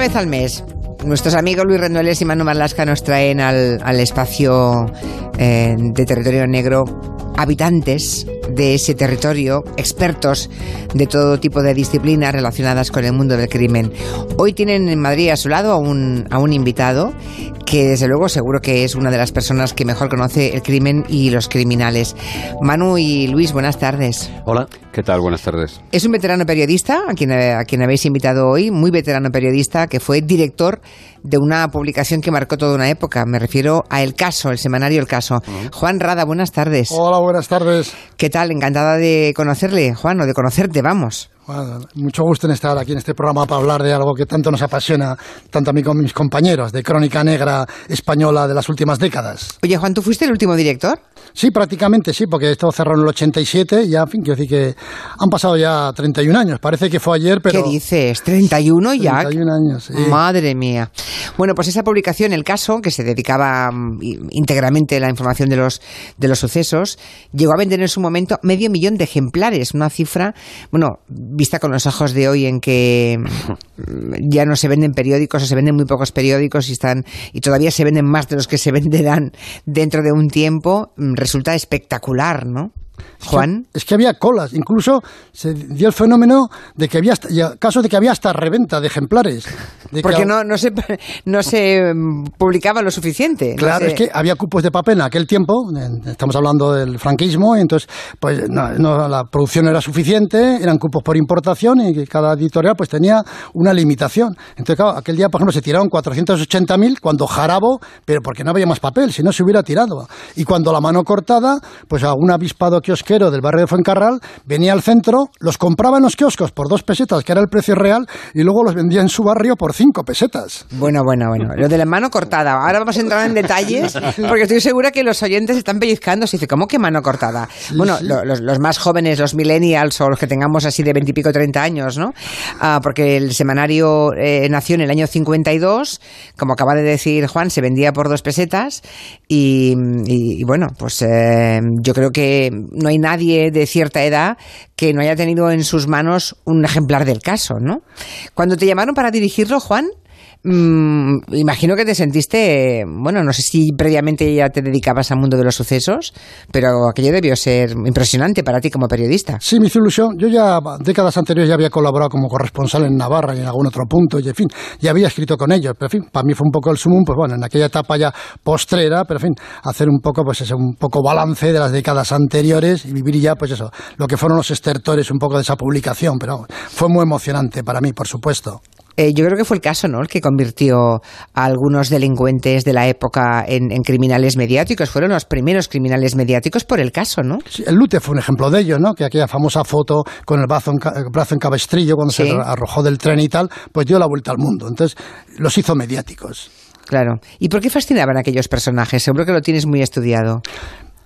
una vez al mes. Nuestros amigos Luis Rendueles y Manu Marlasca nos traen al, al espacio eh, de territorio negro habitantes de ese territorio, expertos de todo tipo de disciplinas relacionadas con el mundo del crimen. Hoy tienen en Madrid a su lado a un, a un invitado que desde luego seguro que es una de las personas que mejor conoce el crimen y los criminales. Manu y Luis, buenas tardes. Hola, ¿qué tal? Buenas tardes. Es un veterano periodista a quien, a quien habéis invitado hoy, muy veterano periodista, que fue director de una publicación que marcó toda una época. Me refiero a El Caso, el semanario El Caso. Juan Rada, buenas tardes. Hola, buenas tardes. ¿Qué tal? Encantada de conocerle, Juan, o de conocerte, vamos. Bueno, mucho gusto en estar aquí en este programa para hablar de algo que tanto nos apasiona, tanto a mí como a mis compañeros, de crónica negra española de las últimas décadas. Oye, Juan, ¿tú fuiste el último director? Sí, prácticamente sí, porque esto cerró en el 87 y ya, en fin, quiero decir que han pasado ya 31 años. Parece que fue ayer, pero... ¿Qué dices? ¿31 ya? 31 años, sí. Madre mía. Bueno, pues esa publicación, El Caso, que se dedicaba mm, íntegramente a la información de los, de los sucesos, llegó a vender en su momento medio millón de ejemplares, una cifra, bueno, vista con los ojos de hoy en que mm, ya no se venden periódicos o se venden muy pocos periódicos y están y todavía se venden más de los que se venderán dentro de un tiempo, mm, resulta espectacular, ¿no? Juan. Es que había colas, incluso se dio el fenómeno de que había casos de que había hasta reventa de ejemplares. De que Porque a- no, no se, no se mm, publicaba lo suficiente. no Claro, se- es que había cupos de papel en aquel tiempo, estamos hablando del franquismo, y entonces pues no, no, la producción no era suficiente, eran cupos por importación y que cada editorial pues tenía una limitación. Entonces, claro, aquel día, por ejemplo, se tiraron 480.000 cuando jarabo, pero porque no había más papel, si no se hubiera tirado. Y cuando la mano cortada, pues algún avispado kiosquero del barrio de Fuencarral venía al centro, los compraba en los kioscos por dos pesetas, que era el precio real, y luego los vendía en su barrio por cinco pesetas. Bueno, bueno, bueno. Lo de la mano cortada. Ahora vamos a entrar en detalles porque estoy segura que los oyentes están pellizcando. Se dice, ¿cómo que mano cortada? bueno, sí. los, los más jóvenes, los millennials o los que tengamos así de veintipico, treinta años, ¿no? Ah, porque el semanario eh, nació en el año 52, como acaba de decir Juan, se vendía por dos pesetas y, y- y bueno, pues eh, yo creo que no hay nadie de cierta edad que no haya tenido en sus manos un ejemplar del caso, ¿no? Cuando te llamaron para dirigirlo, Juan, Mm, imagino que te sentiste, bueno, no sé si previamente ya te dedicabas al mundo de los sucesos, pero aquello debió ser impresionante para ti como periodista. Sí, me hizo ilusión. Yo ya décadas anteriores ya había colaborado como corresponsal en Navarra y en algún otro punto, y en fin, ya había escrito con ellos. Pero en fin, para mí fue un poco el sumum, pues bueno, en aquella etapa ya postrera, pero en fin, hacer un poco, pues ese, un poco balance de las décadas anteriores y vivir ya, pues eso, lo que fueron los estertores un poco de esa publicación. Pero fue muy emocionante para mí, por supuesto. Eh, yo creo que fue el caso, ¿no? El que convirtió a algunos delincuentes de la época en, en criminales mediáticos. Fueron los primeros criminales mediáticos por el caso, ¿no? Sí, el Lute fue un ejemplo de ello, ¿no? Que aquella famosa foto con el brazo en, el brazo en cabestrillo cuando Sí. se arrojó del tren y tal, pues dio la vuelta al mundo. Entonces, los hizo mediáticos. Claro. ¿Y por qué fascinaban aquellos personajes? Seguro que lo tienes muy estudiado.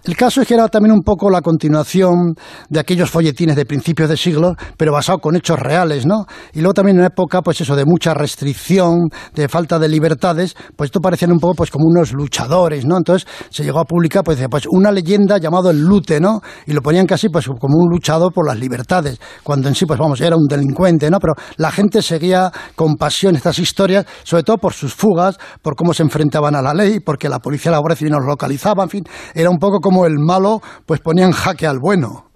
El caso es que era también un poco la continuación de aquellos folletines de principios de siglo, pero basado con hechos reales, ¿no? Y luego también en una época, pues eso, de mucha restricción, de falta de libertades, pues esto parecían un poco pues como unos luchadores, ¿no? Entonces se llegó a publicar, pues, pues una leyenda llamado el Lute, ¿no? Y lo ponían casi pues como un luchador por las libertades, cuando en sí, pues vamos, era un delincuente, ¿no? Pero la gente seguía con pasión estas historias, sobre todo por sus fugas, por cómo se enfrentaban a la ley, porque la policía la Guardia Civil nos localizaba, en fin, era un poco como el malo, pues ponía en jaque al bueno.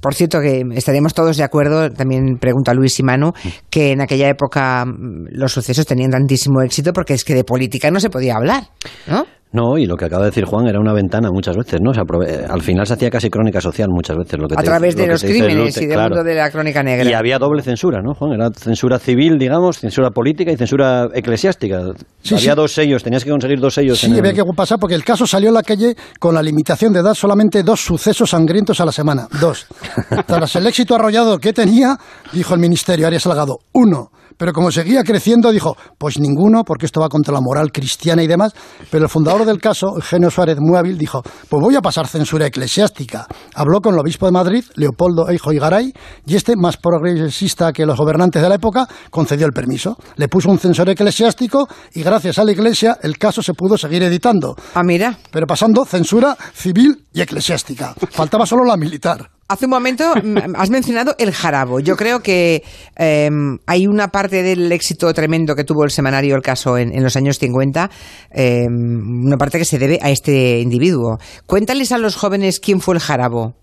Por cierto, que estaríamos todos de acuerdo, también pregunta Luis y Manu, que en aquella época mm, los sucesos tenían tantísimo éxito porque es que de política no se podía hablar, ¿no? No, y lo que acaba de decir Juan era una ventana muchas veces, ¿no? Se aprove- eh, al final se hacía casi crónica social muchas veces. Lo que A te través dice- de lo los crímenes y del claro. mundo de la crónica negra. Y había doble censura, ¿no, Juan? Era censura civil, digamos, censura política y censura eclesiástica. Sí, había sí. dos sellos, tenías que conseguir dos sellos. Sí, en el- había que pasar porque el caso salió a la calle con la limitación de dar solamente dos sucesos sangrientos a la semana. Dos. Tras el éxito arrollado que tenía, dijo el ministerio Arias Salgado, uno. Pero como seguía creciendo, dijo, pues ninguno, porque esto va contra la moral cristiana y demás. Pero el fundador del caso, Eugenio Suárez muy hábil, dijo, pues voy a pasar censura eclesiástica. Habló con el obispo de Madrid, Leopoldo Eijo y Garay, y este, más progresista que los gobernantes de la época, concedió el permiso. Le puso un censor eclesiástico y gracias a la iglesia el caso se pudo seguir editando Ah, mira. pero pasando censura civil y eclesiástica. Faltaba solo la militar. Hace un momento has mencionado el jarabo. Yo creo que em, hay una parte del éxito tremendo que tuvo el semanario El Caso en, los años 50, em, una parte que se debe a este individuo. Cuéntales a los jóvenes quién fue el jarabo.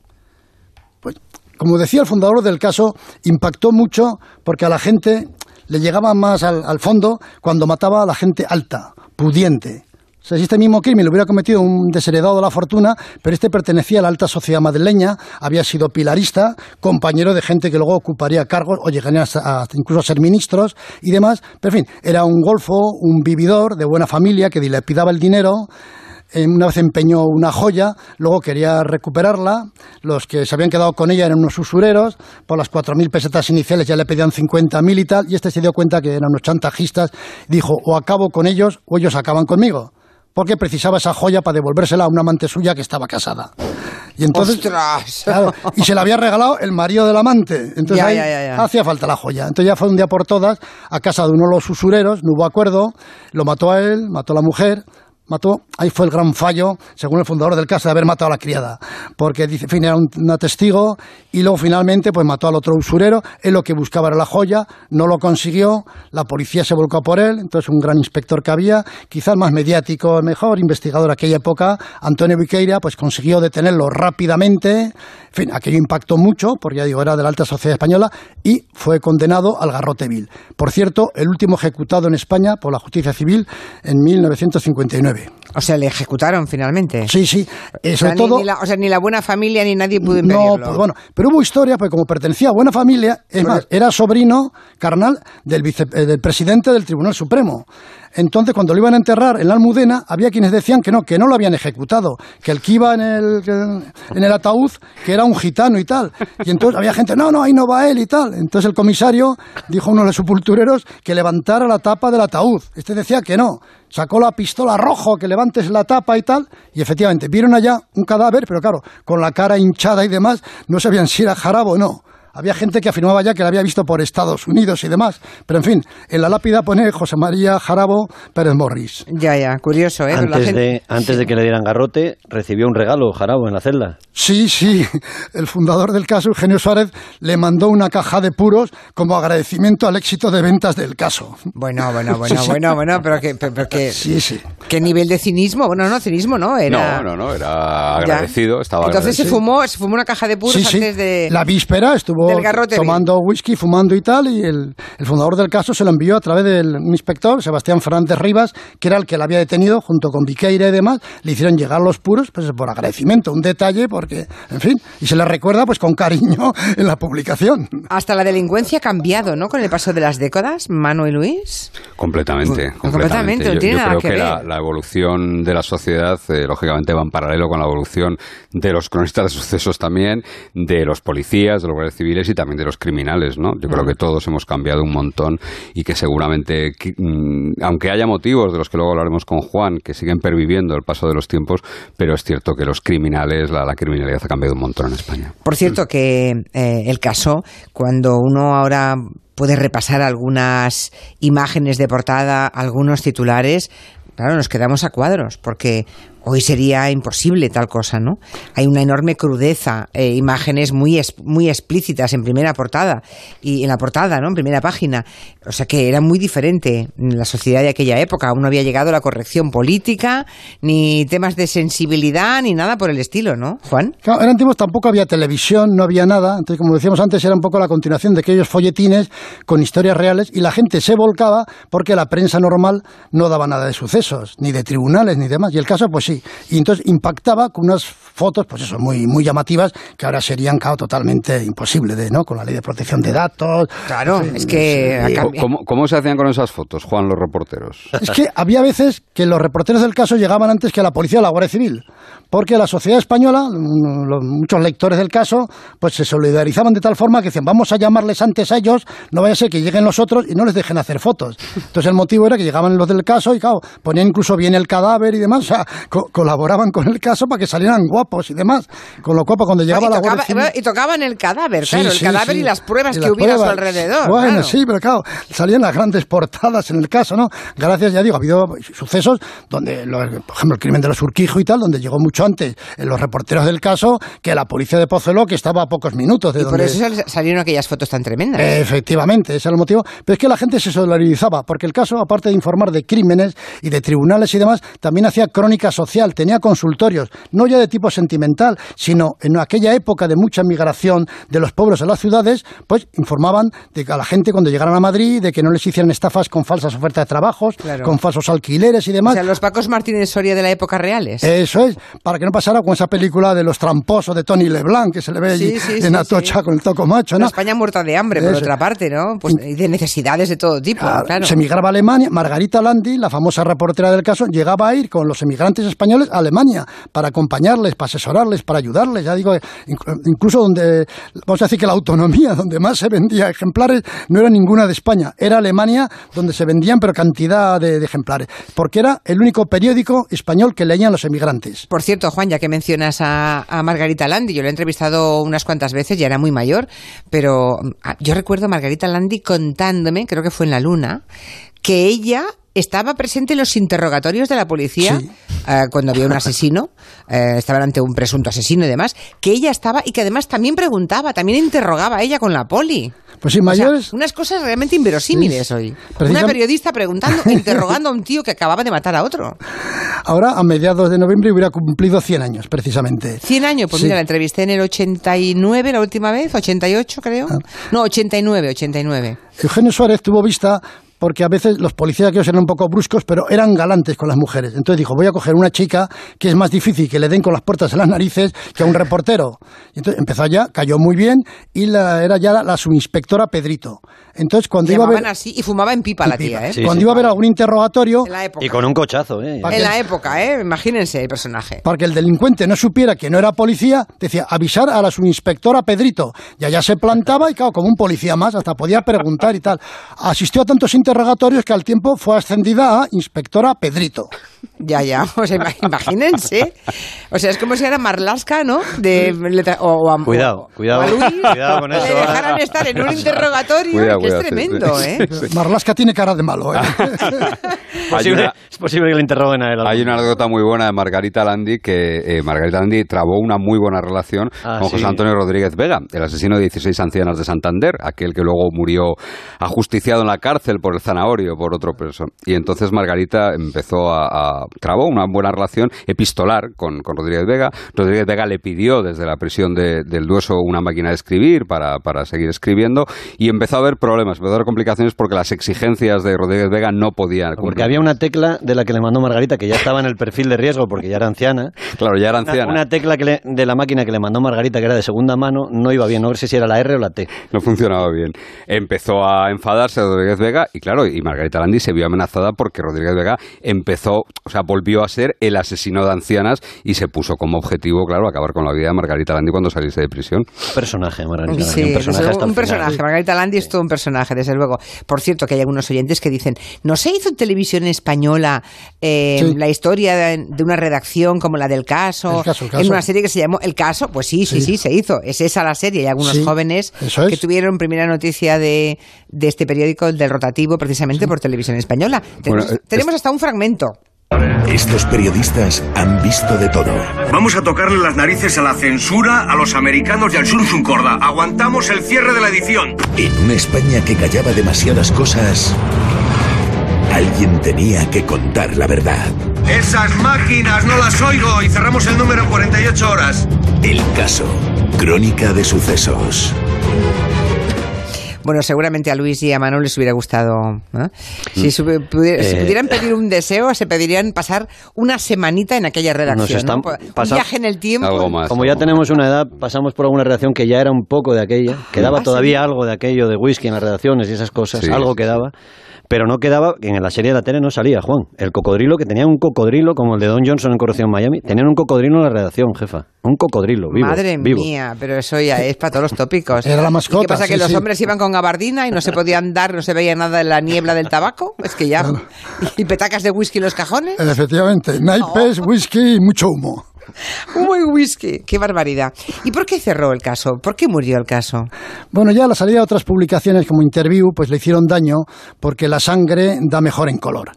Pues, como decía el fundador del caso, impactó mucho porque a la gente le llegaba más al fondo cuando mataba a la gente alta, pudiente o sea, si este mismo crimen lo hubiera cometido un desheredado de la fortuna, pero este pertenecía a la alta sociedad madrileña, había sido pilarista, compañero de gente que luego ocuparía cargos o llegaría hasta, incluso a ser ministros y demás. Pero en fin, era un golfo, un vividor de buena familia que dilapidaba el dinero, una vez empeñó una joya, luego quería recuperarla, los que se habían quedado con ella eran unos usureros, por las 4.000 pesetas iniciales ya le pedían 50.000 y tal, y este se dio cuenta que eran unos chantajistas, dijo, o acabo con ellos o ellos acaban conmigo porque precisaba esa joya para devolvérsela a una amante suya que estaba casada. Y entonces, y se la había regalado el marido del amante. Entonces ahí hacía falta la joya. Entonces ya fue un día por todas a casa de uno de los usureros, no hubo acuerdo, lo mató a él, mató a la mujer, mató, ahí fue el gran fallo, según el fundador del caso, de haber matado a la criada, porque dice, fin, era un, testigo y luego finalmente pues mató al otro usurero, él lo que buscaba era la joya, no lo consiguió, la policía se volcó por él, entonces un gran inspector que había, quizás más mediático, el mejor investigador de aquella época, Antonio Viqueira, pues consiguió detenerlo rápidamente, en fin, aquello impactó mucho, porque ya digo, era de la alta sociedad española, y fue condenado al garrote vil. Por cierto, el último ejecutado en España por la justicia civil en 1959. O sea, le ejecutaron finalmente. Sí, sí. Eh, sobre todo, ni la, o sea, ni la buena familia ni nadie pudo impedirlo. No, pues bueno, pero hubo historia, porque como pertenecía a buena familia, es más, era sobrino carnal del, vice, eh, del presidente del Tribunal Supremo. Entonces, cuando lo iban a enterrar en la Almudena, había quienes decían que no, que no lo habían ejecutado, que el que iba en el, en el ataúd, que era un gitano y tal. Y entonces había gente, no, no, ahí no va él y tal. Entonces el comisario dijo a uno de los sepultureros que levantara la tapa del ataúd. Este decía que no. Sacó la pistola rojo, que levantes la tapa y tal. Y efectivamente, vieron allá un cadáver, pero claro, con la cara hinchada y demás, no sabían si era jarabo o no. Había gente que afirmaba ya que la había visto por Estados Unidos y demás. Pero en fin, en la lápida pone José María Jarabo Pérez Morris. Ya, ya, curioso, ¿eh? Antes, de, antes de que le dieran garrote, recibió un regalo Jarabo en la celda. Sí, sí. El fundador del caso, Eugenio Suárez, le mandó una caja de puros como agradecimiento al éxito de ventas del caso. Bueno, bueno, bueno, bueno, bueno, pero que, pero que, sí, sí. ¿Qué nivel de cinismo? Bueno, no, cinismo no, era... No, no, no, era agradecido, estaba Entonces se fumó, se fumó una caja de puros antes de... La víspera estuvo tomando whisky, fumando y tal, y el, fundador del caso se lo envió a través del inspector, Sebastián Fernández Rivas, que era el que la había detenido, junto con Viqueira y demás, le hicieron llegar los puros, pues por agradecimiento, un detalle, porque, en fin, y se le recuerda pues con cariño en la publicación. Hasta la delincuencia ha cambiado, ¿no? Con el paso de las décadas, Manu y Luis. Completamente, completamente. yo, creo que, La, evolución de la sociedad, eh, lógicamente, va en paralelo con la evolución de los cronistas de sucesos también, de los policías, de los guardias civiles y también de los criminales, ¿no? Yo creo que todos hemos cambiado un montón y que seguramente, mm, aunque haya motivos de los que luego hablaremos con Juan, que siguen perviviendo el paso de los tiempos, pero es cierto que los criminales, la, criminalidad ha cambiado un montón en España. Por cierto, que eh, el caso, cuando uno ahora puede repasar algunas imágenes de portada, algunos titulares, claro, nos quedamos a cuadros, porque Hoy sería imposible tal cosa, ¿no? Hay una enorme crudeza, eh, imágenes muy, muy explícitas en primera portada, y en la portada, ¿no? En primera página. O sea que era muy diferente la sociedad de aquella época. Aún no había llegado la corrección política, ni temas de sensibilidad, ni nada por el estilo, ¿no, Juan? Claro, eran tiempos tampoco había televisión, no había nada. Entonces, como decíamos antes, era un poco la continuación de aquellos folletines con historias reales, y la gente se volcaba porque la prensa normal no daba nada de sucesos, ni de tribunales, ni demás. Y el caso, pues y entonces impactaba con unas fotos, pues eso, muy, muy llamativas, que ahora serían, claro, totalmente imposibles, de, ¿no? Con la ley de protección de datos. Claro, es que... ¿Cómo, ¿Cómo, se hacían con esas fotos, Juan, los reporteros? Es que había veces que los reporteros del caso llegaban antes que la policía o la Guardia Civil, porque la sociedad española, muchos lectores del caso, pues se solidarizaban de tal forma que decían, vamos a llamarles antes a ellos, no vaya a ser que lleguen los otros y no les dejen hacer fotos. Entonces el motivo era que llegaban los del caso y, claro, ponían incluso bien el cadáver y demás, o sea, colaboraban con el caso para que salieran guapos y demás. Con lo cual, pues, cuando llegaba y, la tocaba, Guardia Civil- y tocaban el cadáver, Sí, claro, el cadáver sí. y las pruebas Y que hubiera a su alrededor. Bueno, claro. sí, pero claro, salían las grandes portadas en el caso, ¿no? Gracias, ya digo, ha habido sucesos donde, lo- por ejemplo, el crimen de los Urquijo y tal, donde llegó mucho antes en los reporteros del caso que la policía de Pozuelo, que estaba a pocos minutos de Y por donde... eso sal- salieron aquellas fotos tan tremendas. Efectivamente, ese era el motivo. Pero es que la gente se solidarizaba, porque el caso, aparte de informar de crímenes y de tribunales y demás, también hacía crónica social, tenía consultorios, no ya de tipo sentimental, sino en aquella época de mucha migración de los pueblos a las ciudades, pues informaban de que a la gente cuando llegaran a Madrid, de que no les hicieran estafas con falsas ofertas de trabajos, Claro. con falsos alquileres y o demás. sea, los Pacos Martínez Soria de la época reales. Eso es, para que no pasara con esa película de los tramposos de Tony Leblanc, que se le ve allí sí, en sí, Atocha con el toco macho, ¿no? España muerta de hambre, por Eso. otra parte, ¿no? Pues, y de necesidades de todo tipo, Claro, claro. Se emigraba a Alemania. Margarita Landi, la famosa reportera del caso, llegaba a ir con los emigrantes españoles a Alemania para acompañarles, para asesorarles, para ayudarles. Ya digo, inc- incluso donde, vamos a decir que la autonomía, donde más se vendía ejemplares, no era ninguna de España. Era Alemania donde se vendían, pero cantidad de, ejemplares. Porque era el único periódico español que leían los emigrantes. Por cierto, Juan, ya que mencionas a, Margarita Landi, yo la he entrevistado unas cuantas veces, ya era muy mayor, pero ah, yo recuerdo a Margarita Landi contándome, creo que fue en la Luna, que ella estaba presente en los interrogatorios de la policía Sí. eh, cuando había un asesino, eh, estaban ante un presunto asesino y demás, que ella estaba y que además también preguntaba, también interrogaba a ella con la poli. Pues sí, O sea, mayores. unas cosas realmente inverosímiles Sí, hoy. Una periodista preguntando, interrogando a un tío que acababa de matar a otro. Ahora, a mediados de noviembre, hubiera cumplido 100 años, precisamente. 100 años, pues Sí. mira, la entrevisté en el 89 la última vez, 88 creo. Ah. No, 89, 89. Eugenio Suárez tuvo vista porque a veces los policías aquellos eran un poco bruscos, pero eran galantes con las mujeres. Entonces dijo, voy a coger una chica que es más difícil que le den con las puertas en las narices que a un reportero. Y entonces empezó ya, cayó muy bien y la, era ya la, la subinspectora Pedrito. Entonces cuando iba a ver... así y fumaba en pipa la tía, ¿eh? Sí, cuando sí. iba a ver algún interrogatorio, En la época. Y con un cochazo, ¿eh? En la época, ¿eh? Imagínense el personaje. para que el delincuente no supiera que no era policía, decía avisar a la subinspectora Pedrito. Y allá se plantaba y, claro, como un policía más, hasta podía preguntar y tal. Asistió a tantos interrogatorios que al tiempo fue ascendida a inspectora Pedrito. Ya, ya. O sea, ima- imagínense. O sea, es como si era Marlaska, ¿no? De, o, o a- Cuidado, o- cuidado. o a Luis, Cuidado con eso, Le ¿eh? dejaran estar en un interrogatorio, Cuidado, que es cuidado, tremendo, sí. ¿eh? Marlasca tiene cara de malo, ¿eh? Es posible, una- es posible que le interroguen a él. Hay una anécdota muy buena de Margarita Landi que eh, Margarita Landi trabó una muy buena relación Ah, con sí. José Antonio Rodríguez Vega, el asesino de 16 ancianas de Santander, aquel que luego murió ajusticiado en la cárcel por el zanahorio, por otro preso. Y entonces Margarita empezó a, a- trabó una buena relación epistolar con, con Rodríguez Vega. Rodríguez Vega le pidió desde la prisión de- del Dueso una máquina de escribir para, para seguir escribiendo y empezó a haber problemas, empezó a haber complicaciones porque las exigencias de Rodríguez Vega no podían Porque cumplir. había una tecla de la que le mandó Margarita, que ya estaba en el perfil de riesgo porque ya era anciana. Claro, ya era Una, anciana. una tecla que le- de la máquina que le mandó Margarita, que era de segunda mano, no iba bien. No sé si era la R o la T. no funcionaba bien. Empezó a enfadarse Rodríguez Vega y claro, y Margarita Landi se vio amenazada porque Rodríguez Vega empezó, o sea, volvió a ser el asesino de ancianas y se puso como objetivo, claro, acabar con la vida de Margarita Landi cuando saliese de prisión. Un personaje, Margarita. Sí, un personaje hasta el un personaje. Margarita Landi es todo un personaje, desde luego. Por cierto, que hay algunos oyentes que dicen, ¿no se hizo en televisión española eh, Sí. la historia de, de una redacción como la del caso, El caso, el caso. En una serie que se llamó El Caso. Pues sí, sí, sí, Sí. se hizo. Es esa la serie. Hay algunos Sí, jóvenes es. que tuvieron primera noticia de, de este periódico, del rotativo, precisamente por televisión española. Tenemos, eh, tenemos hasta un fragmento. Estos periodistas han visto de todo. Vamos a tocarle las narices a la censura, a los americanos y al Sun Corda. Aguantamos el cierre de la edición. En una España que callaba demasiadas cosas, alguien tenía que contar la verdad. Esas máquinas no las oigo y cerramos el número en 48 horas. El caso. Crónica de sucesos. Bueno, seguramente a Luis y a Manuel les hubiera gustado. ¿eh? Si, si Eh. pudieran pedir un deseo, se pedirían pasar una semanita en aquella redacción. están ¿no? Un pasa- viaje en el tiempo. Algo más. Como ya tenemos una edad, pasamos por alguna redacción que ya era un poco de aquella. Quedaba Ah, todavía sí. algo de aquello de whisky en las redacciones y esas cosas. Sí, algo sí. quedaba. Pero no quedaba, que en la serie de la tele no salía, Juan. El cocodrilo, que tenía un cocodrilo como el de Don Johnson en Corrupción Miami. Tenían un cocodrilo en la redacción, jefa. Un cocodrilo, vivo. Madre vivo. mía, pero eso ya es para todos los tópicos. Era la ¿Y mascota, ¿Qué pasa? sí, que los hombres iban con en gabardina y no se podía andar, no se veía nada de la niebla del tabaco. Es que ya. Y petacas de whisky en los cajones. Efectivamente, naipes, whisky y mucho humo. Humo y whisky. Qué barbaridad. ¿Y por qué cerró el caso? ¿Por qué murió el caso? Bueno, ya la salida de otras publicaciones como Interview, pues le hicieron daño porque la sangre da mejor en color.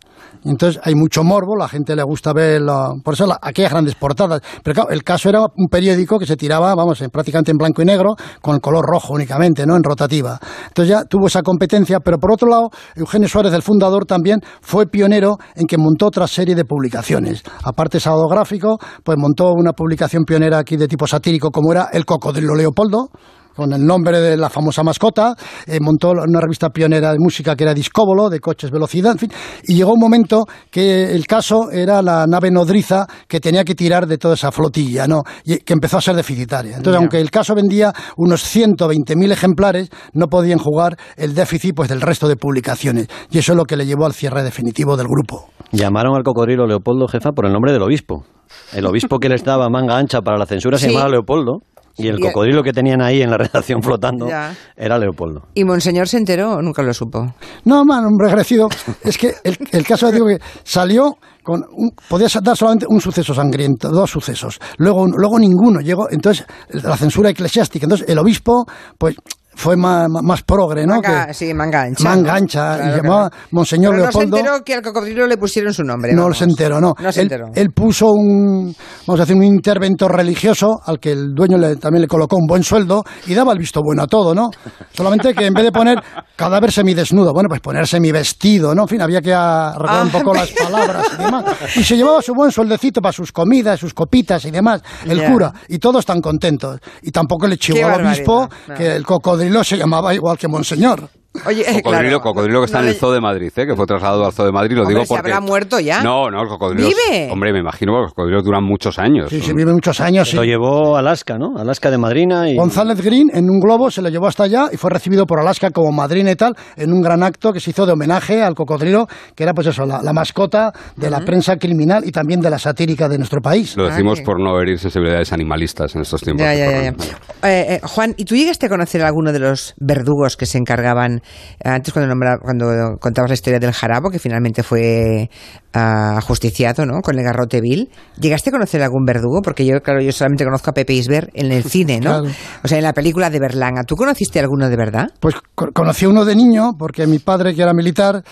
Entonces hay mucho morbo, la gente le gusta ver, la- por eso la- aquellas grandes portadas. Pero claro, el caso era un periódico que se tiraba, vamos, en- prácticamente en blanco y negro, con el color rojo únicamente, ¿no? En rotativa. Entonces ya tuvo esa competencia, pero por otro lado, Eugenio Suárez, el fundador, también fue pionero en que montó otra serie de publicaciones. Aparte sábado gráfico, pues montó una publicación pionera aquí de tipo satírico como era El Cocodrilo Leopoldo, con el nombre de la famosa mascota, eh, montó una revista pionera de música que era Discóbolo, de coches velocidad, en fin, y llegó un momento que el caso era la nave nodriza que tenía que tirar de toda esa flotilla, ¿no? Y que empezó a ser deficitaria. Entonces, aunque el caso vendía unos 120.000 ejemplares, no podían jugar el déficit pues del resto de publicaciones, y eso es lo que le llevó al cierre definitivo del grupo. Llamaron al cocodrilo Leopoldo Jefa por el nombre del obispo. El obispo que le estaba manga ancha para la censura se llamaba Leopoldo. Y el Y- cocodrilo que tenían ahí en la redacción flotando Ya. era Leopoldo. ¿Y Monseñor se enteró o nunca lo supo? No, man, hombre regresivo. Es que el, el caso, digo que salió con. Un, podía dar solamente un suceso sangriento, dos sucesos. Luego, luego ninguno. Llegó, entonces, la censura eclesiástica. Entonces, el obispo, pues, fue más, más, progre, ¿no? Manga, Que- sí, manga ancha. Manga ¿no? ancha, Claro y llamaba no. Monseñor Pero Leopoldo. No se enteró que al cocodrilo le pusieron su nombre. No vamos. se enteró, no. No se él, enteró. él puso un, vamos a decir, un interventor religioso al que el dueño le- también le colocó un buen sueldo y daba el visto bueno a todo, ¿no? Solamente que en vez de poner cadáver semidesnudo, bueno, pues poner semivestido, ¿no? En fin, había que arreglar un Ah, poco las palabras y demás. Y se llevaba su buen sueldecito para sus comidas, sus copitas y demás, el Ya. cura, y todos están contentos. Y tampoco le chivó al obispo no. que el cocodrilo se llamaba igual que Monseñor. Oye, eh, Cocodrilo, claro. cocodrilo que está en el Zoo de Madrid, ¿eh? que fue trasladado al Zoo de Madrid, lo Hombre, digo ¿se porque... habrá muerto ya? No, no, el cocodrilo... ¿Vive? Hombre, me imagino que los cocodrilos duran muchos años. Sí, se Son- vive muchos años. sí. Lo llevó a Alaska, ¿no? Alaska de madrina y... González Green en un globo se lo llevó hasta allá y fue recibido por Alaska como madrina y tal en un gran acto que se hizo de homenaje al cocodrilo, que era pues eso, la, la mascota de la prensa criminal y también de la satírica de nuestro país. Lo decimos Ah, que- por no herir sensibilidades animalistas en estos tiempos. Ya, ya, ya. Eh, eh, Juan, ¿y tú llegaste a conocer a alguno de los verdugos que se encargaban, antes cuando, nombra- cuando contabas la historia del jarabo, que finalmente fue ah, ajusticiado, ¿no? Con el garrote vil. ¿Llegaste a conocer algún verdugo? Porque yo, claro, yo solamente conozco a Pepe Isber en el cine, ¿no? Claro. O sea, en la película de Berlanga. ¿Tú conociste alguno de verdad? Pues co- conocí a uno de niño, porque mi padre, que era militar,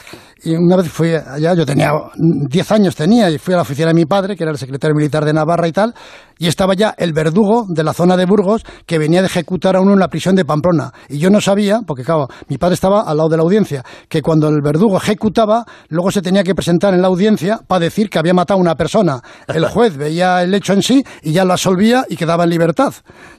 y una vez fui allá, yo tenía 10 años tenía, y fui a la oficina de mi padre, que era el secretario militar de Navarra y tal, y estaba ya el verdugo de la zona de Burgos, que venía de ejecutar a uno en la prisión de Pamplona. Y yo no sabía, porque claro, mi padre estaba al lado de la audiencia, que cuando el verdugo ejecutaba, luego se tenía que presentar en la audiencia para decir que había matado a una persona. El juez veía el hecho en sí y ya lo absolvía y quedaba en libertad.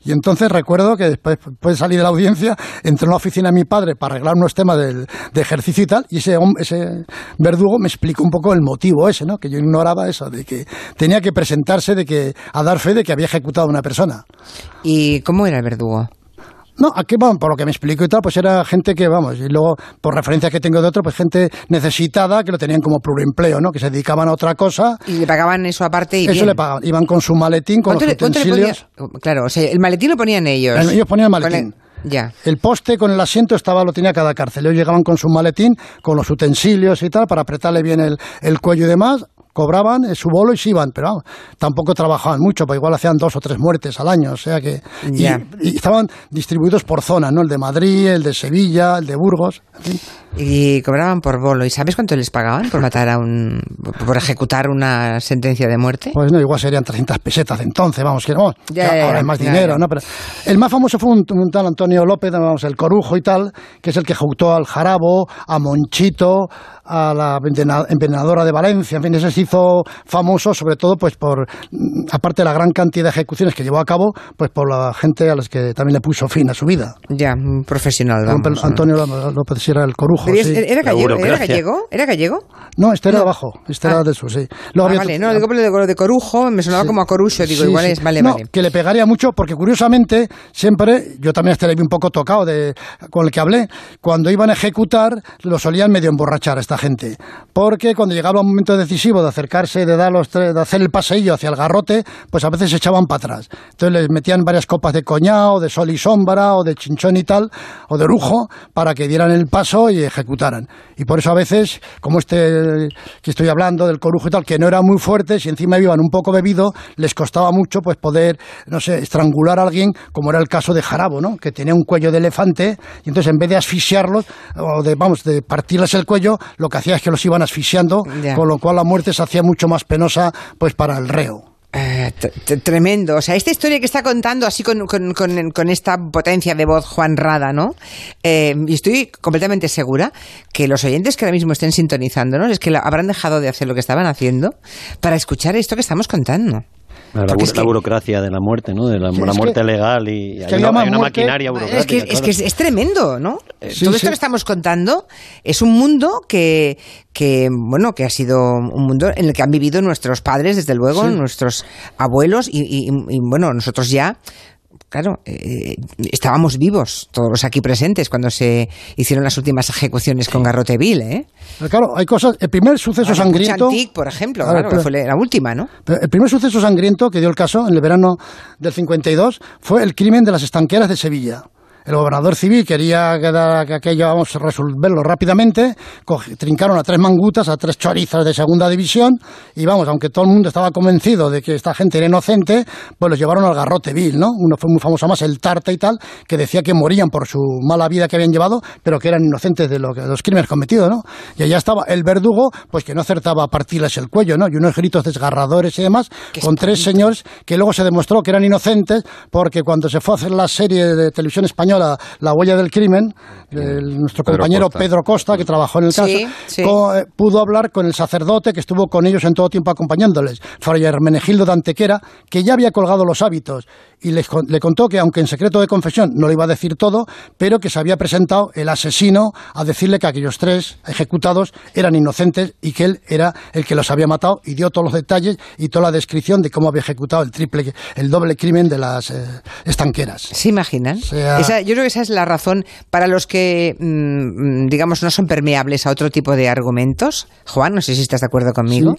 Y entonces recuerdo que después, después de salir de la audiencia, entró en la oficina de mi padre para arreglar unos temas del, de ejercicio y tal, y ese, ese verdugo me explicó un poco el motivo ese, ¿no? Que yo ignoraba eso, de que tenía que presentarse de que, a dar fe de que había ejecutado a una persona. ¿Y cómo era el verdugo? No, aquí vamos, por lo que me explicó y tal, pues era gente que, vamos, y luego, por referencias que tengo de otro, pues gente necesitada que lo tenían como pluriempleo, ¿no? Que se dedicaban a otra cosa, ¿Y le pagaban eso aparte y eso bien? le pagaban. Iban con su maletín, con los ¿Cuánto le- cuánto le utensilios. Claro, o sea, el maletín lo ponían ellos. El- ellos ponían el maletín. Ya. El poste con el asiento estaba, lo tenía cada cárcel. Ellos llegaban con su maletín, con los utensilios y tal, para apretarle bien el, el cuello y demás. Cobraban eh, su bolo y se iban, pero vamos, tampoco trabajaban mucho, pues igual hacían dos o tres muertes al año, o sea que. y- estaban distribuidos por zona, ¿no? El de Madrid, el de Sevilla, el de Burgos. en fin. Y cobraban por bolo. ¿Y sabes cuánto les pagaban por matar a un. por ejecutar una sentencia de muerte? Pues no, igual serían 300 pesetas entonces, vamos, que no, ya, ahora ya, es más dinero. ¿no? Pero el más famoso fue un, un tal Antonio López, vamos, el corujo y tal, que es el que ejecutó al Jarabo, a Monchito, a la envenena- envenenadora de Valencia, en fin, ese se hizo famoso sobre todo pues por, mm, aparte de la gran cantidad de ejecuciones que llevó a cabo, pues por la gente a las que también le puso fin a su vida. Ya, un profesional, vamos. ¿no? Antonio López sí era el corujo, sí. ¿Era gallego? ¿Era gallego? ¿Era gallego? No, este era No. de abajo, este Ah. era de su, sí. Luego Ah, había vale, no, digo por lo de, corujo, me sonaba Sí. como a corucho, digo, Sí, igual sí. es, vale, No, vale. que le pegaría mucho, porque curiosamente, siempre, yo también hasta le vi un poco tocado de, con el que hablé, cuando iban a ejecutar, lo solían medio emborrachar. Gente. Porque cuando llegaba un momento decisivo de acercarse, de, dar los tres- de hacer el paseillo hacia el garrote, pues a veces se echaban para atrás. Entonces les metían varias copas de coñao, de sol y sombra, o de chinchón y tal, o de lujo, para que dieran el paso y ejecutaran. Y por eso a veces, como este que estoy hablando del corujo y tal, que no era muy fuerte, si encima iban un poco bebido, les costaba mucho pues poder, no sé, estrangular a alguien, como era el caso de Jarabo, ¿no? Que tenía un cuello de elefante, y entonces en vez de asfixiarlos, o de, vamos, de partirles el cuello, lo que hacía es que los iban asfixiando, Ya. con lo cual la muerte se hacía mucho más penosa, pues para el reo. Eh, tremendo. O sea, esta historia que está contando así con, con- con- con esta potencia de voz Juan Rada, ¿no? Eh, y estoy completamente segura que los oyentes que ahora mismo estén sintonizándonos es que habrán dejado de hacer lo que estaban haciendo para escuchar esto que estamos contando. La, es la burocracia de la muerte, ¿no? De la, muerte que- legal y hay una, había hay una muerte- maquinaria burocrática. Es que, es, que es, es tremendo, ¿no? Sí, Todo sí. esto que estamos contando es un mundo que, que, bueno, que ha sido un mundo en el que han vivido nuestros padres, desde luego, Sí. nuestros abuelos y, y- y, bueno, nosotros ya, claro, eh, estábamos vivos, todos los aquí presentes, cuando se hicieron las últimas ejecuciones con Garrote Vil, ¿eh? Pero claro, hay cosas, el primer suceso sangriento... Puchantic, por ejemplo, Claro, pero- fue la última, ¿no? El primer suceso sangriento que dio el caso en el verano del 52 fue el crimen de las estanqueras de Sevilla. El gobernador civil quería que, aquello vamos a resolverlo rápidamente, coge- trincaron a tres mangutas, a tres chorizas de segunda división, y vamos, aunque todo el mundo estaba convencido de que esta gente era inocente, pues los llevaron al garrote vil, ¿no? Uno fue muy famoso más, el Tarta y tal, que decía que morían por su mala vida que habían llevado, pero que eran inocentes de, lo de los crímenes cometidos, ¿no? Y allá estaba el verdugo, pues que no acertaba a partirles el cuello, ¿no? Y unos gritos desgarradores y demás, Qué con tres señores que luego se demostró que eran inocentes porque cuando se fue a hacer la serie de televisión española La huella del crimen, el- nuestro Pedro compañero Costa. Pedro Costa, que trabajó en el caso, Sí, sí. eh, pudo hablar con el sacerdote que estuvo con ellos en todo tiempo acompañándoles, Fray Hermenegildo de Antequera, que ya había colgado los hábitos y les le contó que, aunque en secreto de confesión no le iba a decir todo, pero que se había presentado el asesino a decirle que aquellos tres ejecutados eran inocentes y que él era el que los había matado y dio todos los detalles y toda la descripción de cómo había ejecutado el triple, el doble crimen de las eh, estanqueras. ¿Se imaginan? sea- Esa- yo creo que esa es la razón para los que, mm, digamos, no son permeables a otro tipo de argumentos. Juan, no sé si estás de acuerdo conmigo.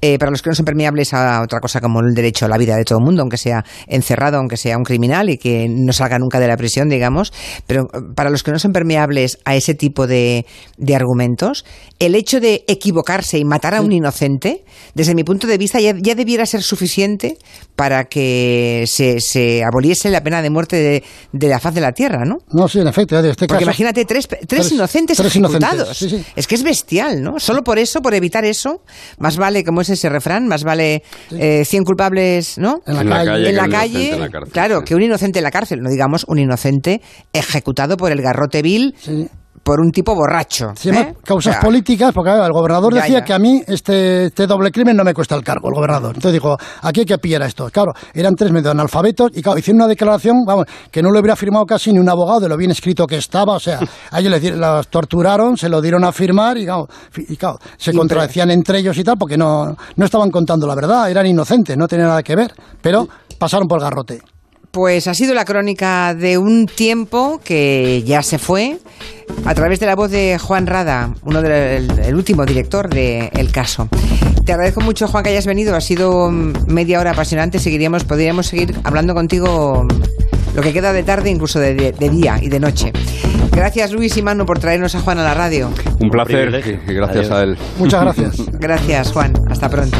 Eh, para los que no son permeables a otra cosa como el derecho a la vida de todo el mundo, aunque sea encerrado, aunque sea un criminal y que no salga nunca de la prisión, digamos. Pero eh, para los que no son permeables a ese tipo de, de argumentos, el hecho de equivocarse y matar a un inocente, desde mi punto de vista, ya, ya debiera ser suficiente para que se, se aboliese la pena de muerte de, de la faz de la tierra, ¿no? No, sí, en efecto, en este Porque caso... imagínate tres, tres, tres- inocentes tres ejecutados. inocentes, sí, sí. Es que es bestial, ¿no? Solo por eso, por evitar eso, más vale, como es ese refrán, más vale eh, 100 culpables, ¿no? En la En la calle. calle. en la calle, inocente en la cárcel, claro, sí. que un inocente en la cárcel, no digamos un inocente ejecutado por el garrote vil Sí. por un tipo borracho. Se llama ¿eh? causas O sea, políticas, porque claro, el gobernador Ya, decía ya. que a mí este, este doble crimen no me cuesta el cargo, el gobernador. Entonces dijo, aquí hay que pillar a estos. Claro, eran tres medio analfabetos y claro, hicieron una declaración, vamos, que no lo hubiera firmado casi ni un abogado de lo bien escrito que estaba. O sea, a ellos les los torturaron, se lo dieron a firmar y claro, fi- y, claro, se contradecían entre ellos y tal, porque no, no estaban contando la verdad, eran inocentes, no tenían nada que ver, pero pasaron por el garrote. Pues ha sido la crónica de un tiempo que ya se fue a través de la voz de Juan Rada, uno del el último director del caso. Te agradezco mucho, Juan, que hayas venido. Ha sido mm, media hora apasionante. Seguiríamos, podríamos seguir hablando contigo mm, lo que queda de tarde, incluso de, de- de día y de noche. Gracias, Luis y Manu, por traernos a Juan a la radio. Un placer y y gracias Adiós. a él. Muchas gracias. Gracias, Juan. Hasta pronto.